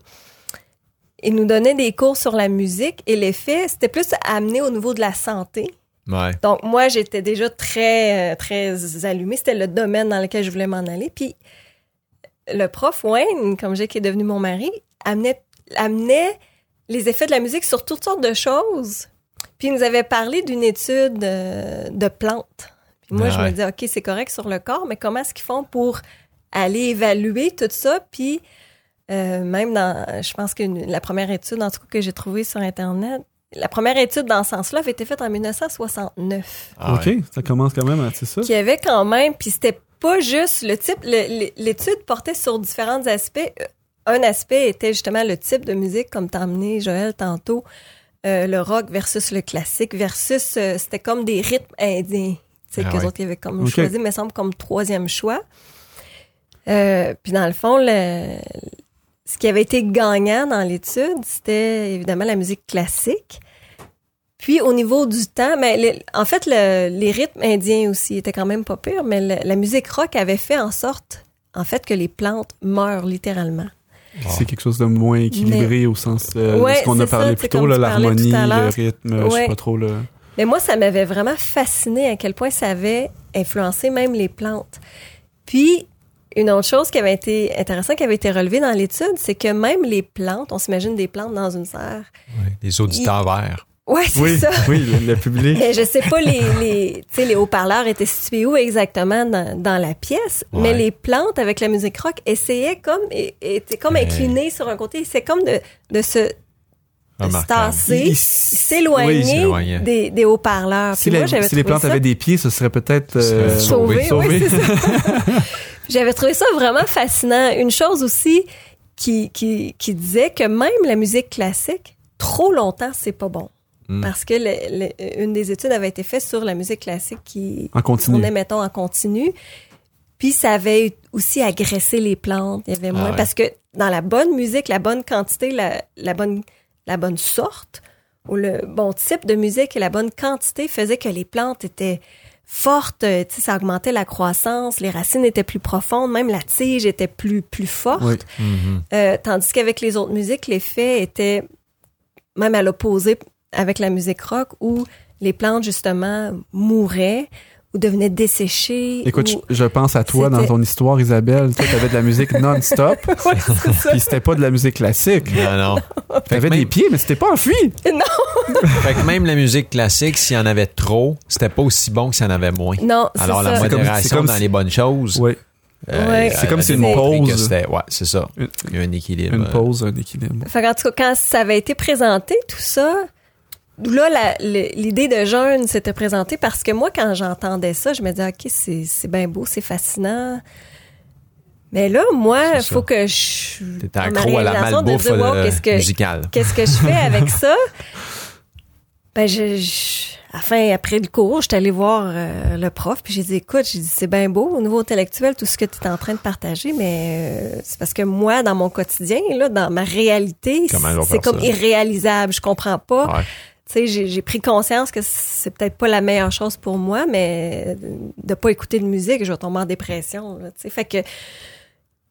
il nous donnait des cours sur la musique et l'effet, c'était plus amené au niveau de la santé. Ouais. Donc moi, j'étais déjà très euh, très allumée, c'était le domaine dans lequel je voulais m'en aller, puis le prof Wayne, comme j'ai qui est devenu mon mari, amenait amenait les effets de la musique sur toutes sortes de choses. Puis il nous avait parlé d'une étude euh, de plantes. Puis moi, Ah je me dis, OK, c'est correct sur le corps, mais comment est-ce qu'ils font pour aller évaluer tout ça? Puis euh, même dans, je pense que la première étude, en tout cas, que j'ai trouvée sur Internet, la première étude dans ce sens-là avait été faite en 1969 Ah OK, ouais. ça commence quand même à c'est ça. qui avait quand même, puis c'était pas juste le type, l'étude portait sur différents aspects. Euh, Un aspect était justement le type de musique, comme t'as amené Joël tantôt, euh, le rock versus le classique versus, euh, c'était comme des rythmes indiens. Tu sais, Ah qu'eux ouais. autres, ils avaient comme choisi, me semble, comme troisième choix. Euh, puis dans le fond, le, ce qui avait été gagnant dans l'étude, c'était évidemment la musique classique. Puis au niveau du temps, mais le- en fait, le- les rythmes indiens aussi étaient quand même pas pires, mais le- la musique rock avait fait en sorte, en fait, que les plantes meurent littéralement. C'est quelque chose de moins équilibré au sens euh, Ouais, de ce qu'on a ça, parlé plus tôt, l'harmonie, le rythme, je sais pas trop le. Mais moi, ça m'avait vraiment fasciné à quel point ça avait influencé même les plantes. Puis, une autre chose qui avait été intéressante, qui avait été relevée dans l'étude, c'est que même les plantes, on s'imagine des plantes dans une serre. Ouais. Les auditeurs verts. Ouais, c'est Oui, ça. oui, le, public. <laughs> Mais je sais pas les les tu sais les haut-parleurs étaient situés où exactement dans, dans la pièce, Ouais. mais les plantes avec la musique rock essayaient comme et- étaient comme Ouais. inclinées sur un côté, c'est comme de de se de tasser, s'éloigner oui, des, des haut-parleurs. Si, Puis moi, la- j'avais si les trouvé plantes ça- avaient des pieds, ce serait peut-être euh, Sauvé. Sauvé, oui. <laughs> J'avais trouvé ça vraiment fascinant. Une chose aussi qui, qui, qui disait que même la musique classique, trop longtemps, c'est pas bon. Mm. Parce que le- le- une des études avait été faite sur la musique classique qui tournait, mettons, en continu. Puis ça avait aussi agressé les plantes. Il y avait moins. ouais. Parce que dans la bonne musique, la bonne quantité, la, la bonne, la bonne sorte, ou le bon type de musique et la bonne quantité faisait que les plantes étaient fortes, euh, tu sais, ça augmentait la croissance, les racines étaient plus profondes, même la tige était plus, plus forte. Oui. Mhm. Euh, tandis qu'avec les autres musiques, l'effet était même à l'opposé avec la musique rock où les plantes, justement, mouraient ou devenaient desséchées. Écoute, ou- je, pense à toi dans ton histoire, Isabelle. Toi, t'avais de la musique <laughs> non-stop. Ouais, c'est ça. Puis c'était pas de la musique classique. Non, non. T'avais même- des pieds, mais c'était pas enfui. <laughs> Fait que même la musique classique, s'il y en avait trop, c'était pas aussi bon que s'il y en avait moins. Non, c'est Alors la ça. C'est comme- c'est modération comme dans si- les bonnes choses. Oui. euh, Ouais. C'est comme si une pause- Ouais, c'est ça. Une, Il y a un équilibre. une pause, un équilibre. Fait qu'en tout cas, quand ça avait été présenté, tout ça, là, l'idée de jeûne s'était présentée parce que moi, quand j'entendais ça, je me disais, OK, c'est c'est bien beau, c'est fascinant. Mais là, moi, il faut que je... Ma accro à la réalisation de malbouffe dire, wow, euh, qu'est-ce que, musicale. qu'est-ce que je fais <laughs> avec ça? Ben, je, je- après le cours, j'étais allée voir euh, le prof, puis j'ai dit, écoute, j'ai dit, c'est bien beau au niveau intellectuel, tout ce que tu es en train de partager, mais euh, c'est parce que moi, dans mon quotidien, là, dans ma réalité, c'est comme ça? irréalisable. Je comprends pas. Ouais. Tu sais, j'ai, pris conscience que c'est peut-être pas la meilleure chose pour moi, mais de pas écouter de musique, je vais tomber en dépression. tu sais. fait que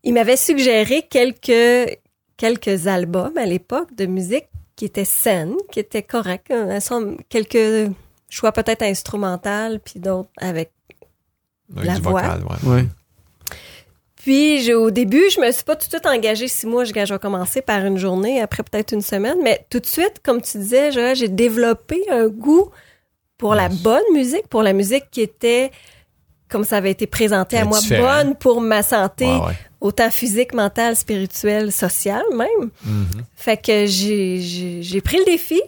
il m'avait suggéré quelques quelques albums à l'époque de musique qui étaient saines, qui étaient corrects. Un son- quelques choix peut-être instrumentales, puis d'autres avec Avec La du voix. vocal, ouais. Ouais. Puis, j'ai- au début, je me suis pas tout de suite engagée six mois. Je, je vais commencer par une journée, après peut-être une semaine. Mais tout de suite, comme tu disais, j'ai développé un goût pour la bonne musique, pour la musique qui était, comme ça avait été présenté à moi, différent. bonne pour ma santé, Ouais, ouais. autant physique, mentale, spirituelle, sociale même. Mhm. Fait que j'ai pris le défi.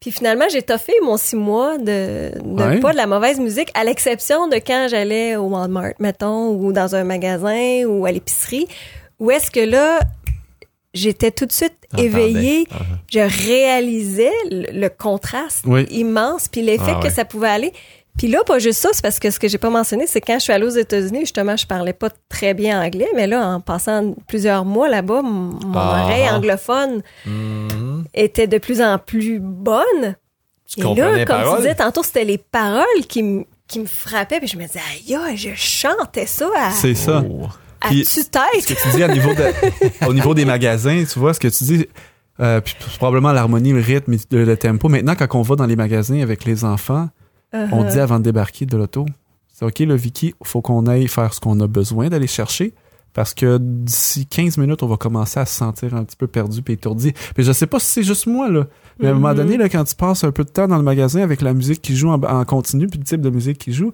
Puis finalement, j'ai toffé mon six mois de, de Ouais. pas de la mauvaise musique, à l'exception de quand j'allais au Walmart, mettons, ou dans un magasin ou à l'épicerie, où est-ce que là, j'étais tout de suite éveillée, Ah, je réalisais le, le contraste Oui. immense, puis l'effet Ah que ouais. ça pouvait aller. Puis là, pas juste ça, c'est parce que ce que j'ai pas mentionné, c'est quand je suis allée aux États-Unis, justement, je parlais pas très bien anglais, mais là, en passant plusieurs mois là-bas, mon Ah. oreille anglophone Mhm. était de plus en plus bonne. Tu Et là, les comme paroles? tu disais tantôt, c'était les paroles qui, me- qui me frappaient, puis je me disais, aïe, je chantais ça à, C'est ça. Oh. à Puis- Ce que tu dis à niveau de- <laughs> au niveau des magasins, tu vois, ce que tu dis, euh, puis c'est probablement l'harmonie, le rythme, le, le tempo. Maintenant, quand on va dans les magasins avec les enfants, on dit avant de débarquer de l'auto, c'est OK, le Vicky, faut qu'on aille faire ce qu'on a besoin d'aller chercher. Parce que d'ici 15 minutes, on va commencer à se sentir un petit peu perdu et étourdi. Puis je sais pas si c'est juste moi, là. Mais à un moment Mhm. donné, là, quand tu passes un peu de temps dans le magasin avec la musique qui joue en, en continu, puis le type de musique qui joue,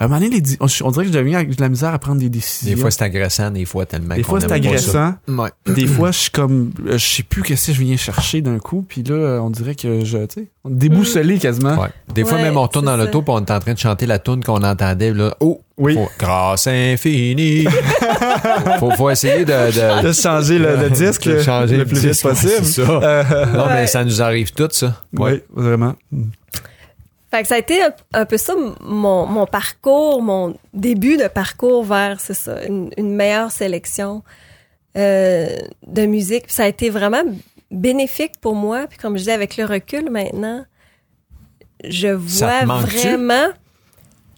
à un moment donné, les di- on, on dirait que je deviens avec de la misère à prendre des décisions. Des fois, c'est agressant, des fois, tellement Des fois, c'est agressant. Ouais. <clears throat> Des fois, je suis comme, euh, je sais plus qu'est-ce que je viens chercher d'un coup. Puis là, euh, on dirait que je, tu sais, on est déboussolé quasiment. Ouais. Des fois, Ouais, même, on retourne dans l'auto puis on est en train de chanter la tune qu'on entendait. Là. Oh! Oui. Faut, grâce infinie! <laughs> faut, faut essayer de, de, De changer le, le <laughs> disque de le, changer le plus vite possible. ça. Euh, Non, Ouais. mais ça nous arrive tout, ça. oui, vraiment. Fait que ça a été un, un peu ça mon, mon parcours, mon début de parcours vers, c'est ça, une, une meilleure sélection euh, de musique. Puis ça a été vraiment bénéfique pour moi. Puis comme je disais, avec le recul maintenant, je vois manque-tu?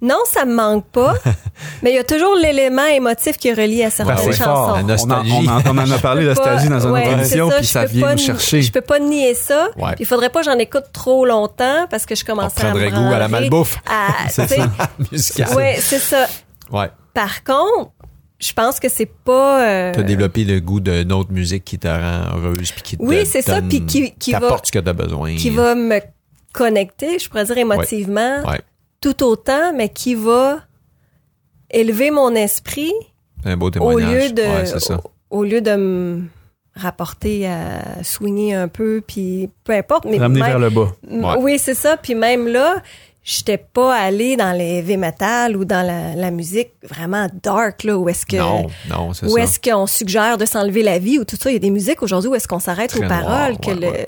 Non, ça me manque pas, <laughs> mais il y a toujours l'élément émotif qui est relié à certaines Ben, c'est chansons. fort. La On en, on en- on en a parlé, nostalgie, dans une ouais, autre émission, ça, puis ça vient nous chercher. Je peux pas nier ça. Ouais. Il faudrait pas que j'en écoute trop longtemps parce que je On commencerais à me prendrait goût à la malbouffe à- <laughs> C'est <laughs> musicale. Ouais, c'est ça. Ouais. Par contre, je pense que c'est pas. euh, T'as développé le goût d'une autre musique qui te rend heureuse puis qui te Oui, c'est ça, donne- puis qui- qui va- t'apporte ce que t'as besoin. qui va me connecter, je pourrais dire émotivement, Ouais. Tout autant, mais qui va élever mon esprit un beau au témoignage. lieu de Ouais, c'est ça. au, au lieu de me rapporter à swinger un peu, puis peu importe. Mais Ramener même- vers le bas. Ouais. Oui, c'est ça. Puis même là, j'étais pas allée dans les heavy metal ou dans la, la musique vraiment dark, là, où est-ce que... Non, non, c'est Où est-ce qu'on suggère de s'enlever la vie ou tout ça? Il y a des musiques aujourd'hui où est-ce qu'on s'arrête aux paroles, noir, que ouais, le- ouais,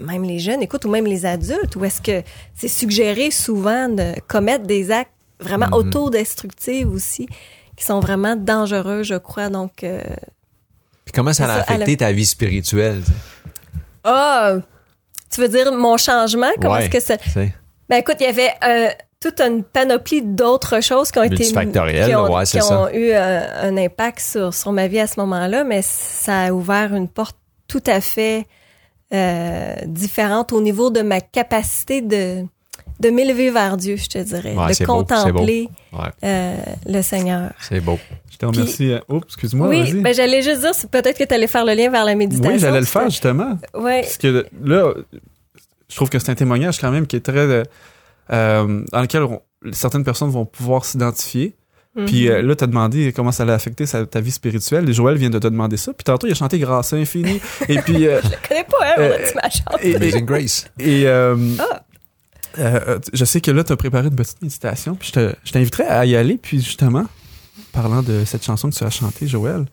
même les jeunes écoutent ou même les adultes, où est-ce que c'est suggéré souvent de commettre des actes vraiment Mhm. autodestructifs aussi, qui sont vraiment dangereux, je crois. Donc, euh, Puis comment ça a affecté ta vie spirituelle? ah, tu veux dire mon changement? Comment Ouais. est-ce que ça... Ben écoute, il y avait euh, toute une panoplie d'autres choses qui ont été qui ont, ouais, qui ont eu euh, un impact sur, sur ma vie à ce moment-là, mais ça a ouvert une porte tout à fait euh, différente au niveau de ma capacité de de m'élever vers Dieu, je te dirais, Ouais, de beau, contempler Ouais, euh, le Seigneur. c'est beau. Je te remercie. euh, Oups, excuse-moi, oui, ben j'allais juste dire, peut-être que tu allais faire le lien vers la méditation. oui, j'allais le faire, justement. Ouais. Parce que là, je trouve que c'est un témoignage quand même qui est très... euh, dans lequel on- certaines personnes vont pouvoir s'identifier. Puis Mhm. euh, là, t'as demandé comment ça allait affecter sa- ta vie spirituelle. Et Joël vient de te demander ça. Puis tantôt, il a chanté Grâce infinie. <laughs> et puis... euh, Je connais pas, hein, euh, tu m'as chanté. Amazing Grace. et, euh, Ah. euh, je sais que là, tu as préparé une petite méditation. Puis je te- je t'inviterais à y aller. Puis justement, parlant de cette chanson que tu as chantée, Joël,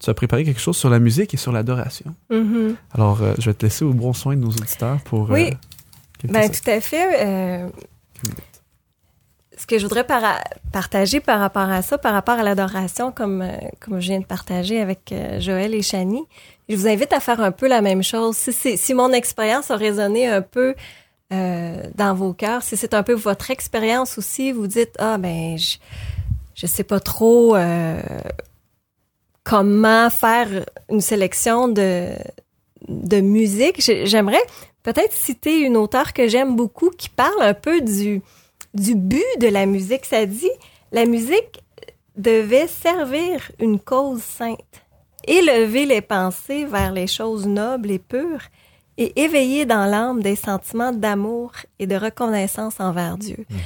tu as préparé quelque chose sur la musique et sur l'adoration. Mhm. Alors, euh, je vais te laisser au bon soin de nos auditeurs pour... Oui. euh, Ben, tout à fait. Ce que je voudrais partager par rapport à ça, par rapport à l'adoration, comme, euh, comme je viens de partager avec euh, Joël et Chani, je vous invite à faire un peu la même chose. Si, c'est- si mon expérience a résonné un peu euh, dans vos cœurs, si c'est un peu votre expérience aussi, vous dites, ah ben, je, je sais pas trop euh, comment faire une sélection de, de musique, j'aimerais peut-être citer une auteure que j'aime beaucoup qui parle un peu du, du but de la musique. Ça dit, la musique devait servir une cause sainte, élever les pensées vers les choses nobles et pures et éveiller dans l'âme des sentiments d'amour et de reconnaissance envers Dieu. Mhm.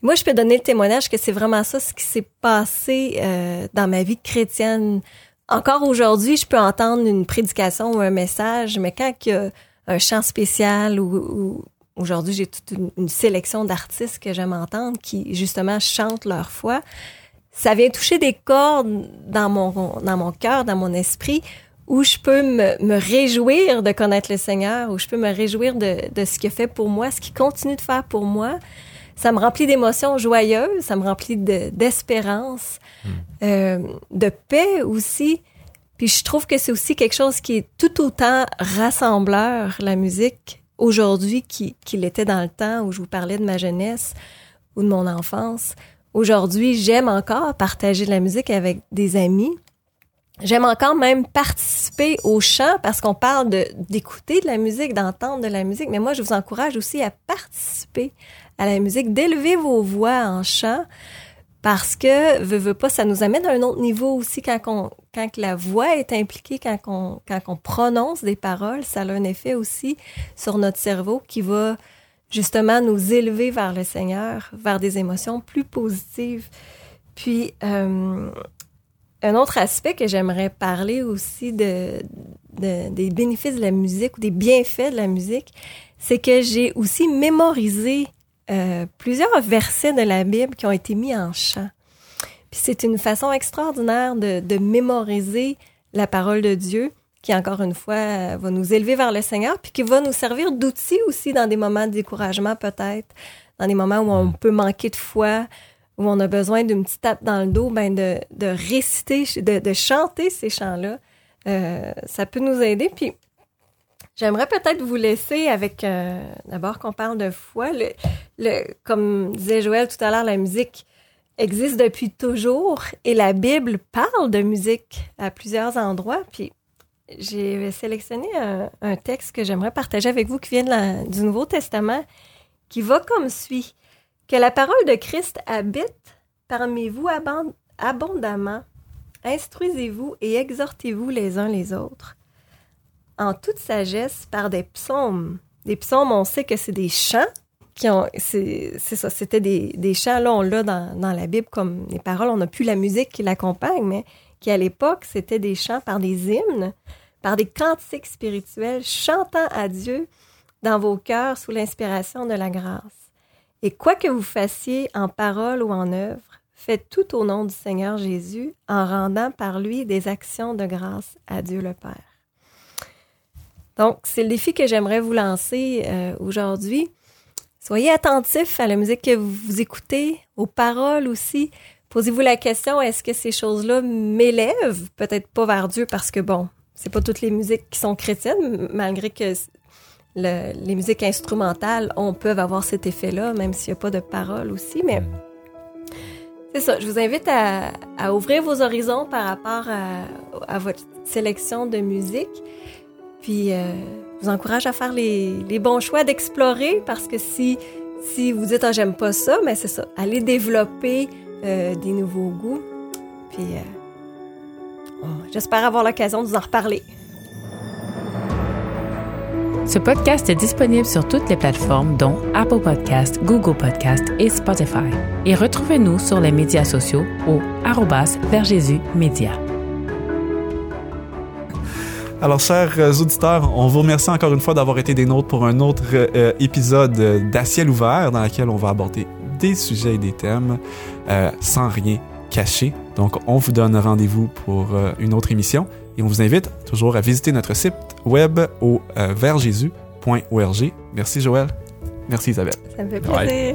Moi, je peux donner le témoignage que c'est vraiment ça ce qui s'est passé euh, dans ma vie chrétienne. Encore aujourd'hui, je peux entendre une prédication ou un message, mais quand il y a un chant spécial ou, aujourd'hui j'ai toute une, sélection d'artistes que j'aime entendre qui justement chantent leur foi, ça vient toucher des cordes dans mon dans mon cœur, dans mon esprit où je peux me, me, réjouir de connaître le Seigneur, où je peux me réjouir de, de ce qu'il fait pour moi, ce qu'il continue de faire pour moi. Ça me remplit d'émotions joyeuses, ça me remplit d'espérance, hmm. euh, de paix aussi. Puis je trouve que c'est aussi quelque chose qui est tout autant rassembleur, la musique, aujourd'hui qu'il était dans le temps où je vous parlais de ma jeunesse ou de mon enfance. Aujourd'hui, j'aime encore partager de la musique avec des amis. J'aime encore même participer au chant parce qu'on parle d'écouter de la musique, d'entendre de la musique, mais moi je vous encourage aussi à participer à la musique, d'élever vos voix en chant parce que veut, veut pas ça nous amène à un autre niveau aussi quand on quand la voix est impliquée quand on quand on prononce des paroles, ça a un effet aussi sur notre cerveau qui va justement nous élever vers le Seigneur, vers des émotions plus positives. Puis euh, un autre aspect que j'aimerais parler aussi de, des bénéfices de la musique ou des bienfaits de la musique, c'est que j'ai aussi mémorisé euh, plusieurs versets de la Bible qui ont été mis en chant. Puis c'est une façon extraordinaire de, de, mémoriser la parole de Dieu qui, encore une fois, va nous élever vers le Seigneur, puis qui va nous servir d'outil aussi dans des moments de découragement peut-être, dans des moments où on peut manquer de foi, où on a besoin d'une petite tape dans le dos, ben de, de réciter, de, de chanter ces chants-là, euh, ça peut nous aider. Puis j'aimerais peut-être vous laisser avec, euh, d'abord qu'on parle de foi. Le, le, comme disait Joël tout à l'heure, la musique existe depuis toujours et la Bible parle de musique à plusieurs endroits. Puis j'ai sélectionné un, un texte que j'aimerais partager avec vous qui vient de la, du Nouveau Testament, qui va comme suit. Que la parole de Christ habite parmi vous abondamment. Instruisez-vous et exhortez-vous les uns les autres en toute sagesse par des psaumes. Des psaumes, on sait que c'est des chants qui ont, c'est ça, c'était des, des chants, là, on l'a dans, dans la Bible comme les paroles, on n'a plus la musique qui l'accompagne, mais qui à l'époque, c'était des chants par des hymnes, par des cantiques spirituels, chantant à Dieu dans vos cœurs sous l'inspiration de la grâce. Et quoi que vous fassiez en parole ou en œuvre, faites tout au nom du Seigneur Jésus en rendant par lui des actions de grâce à Dieu le Père. Donc, c'est le défi que j'aimerais vous lancer euh, aujourd'hui. Soyez attentifs à la musique que vous écoutez, aux paroles aussi. Posez-vous la question, est-ce que ces choses-là m'élèvent? Peut-être pas vers Dieu parce que, bon, c'est pas toutes les musiques qui sont chrétiennes, malgré que les musiques instrumentales on, peuvent avoir cet effet-là, même s'il n'y a pas de paroles aussi. Mais c'est ça, je vous invite à, ouvrir vos horizons par rapport à, votre sélection de musique. Puis, euh, je vous encourage à faire les, bons choix, d'explorer, parce que si, si vous dites, ah, j'aime pas ça, mais c'est ça, allez développer euh, des nouveaux goûts. Puis, euh, j'espère avoir l'occasion de vous en reparler. Ce podcast est disponible sur toutes les plateformes dont Apple Podcast, Google Podcast et Spotify. Et retrouvez-nous sur les médias sociaux au vers Jésus Média. Alors, chers auditeurs, on vous remercie encore une fois d'avoir été des nôtres pour un autre euh, épisode d'Aciel ouvert dans lequel on va aborder des sujets et des thèmes euh, sans rien cacher. Donc, on vous donne rendez-vous pour euh, une autre émission et on vous invite toujours à visiter notre site web au euh, vertjésus.org. Merci Joël. Merci Isabelle. Ça me fait plaisir.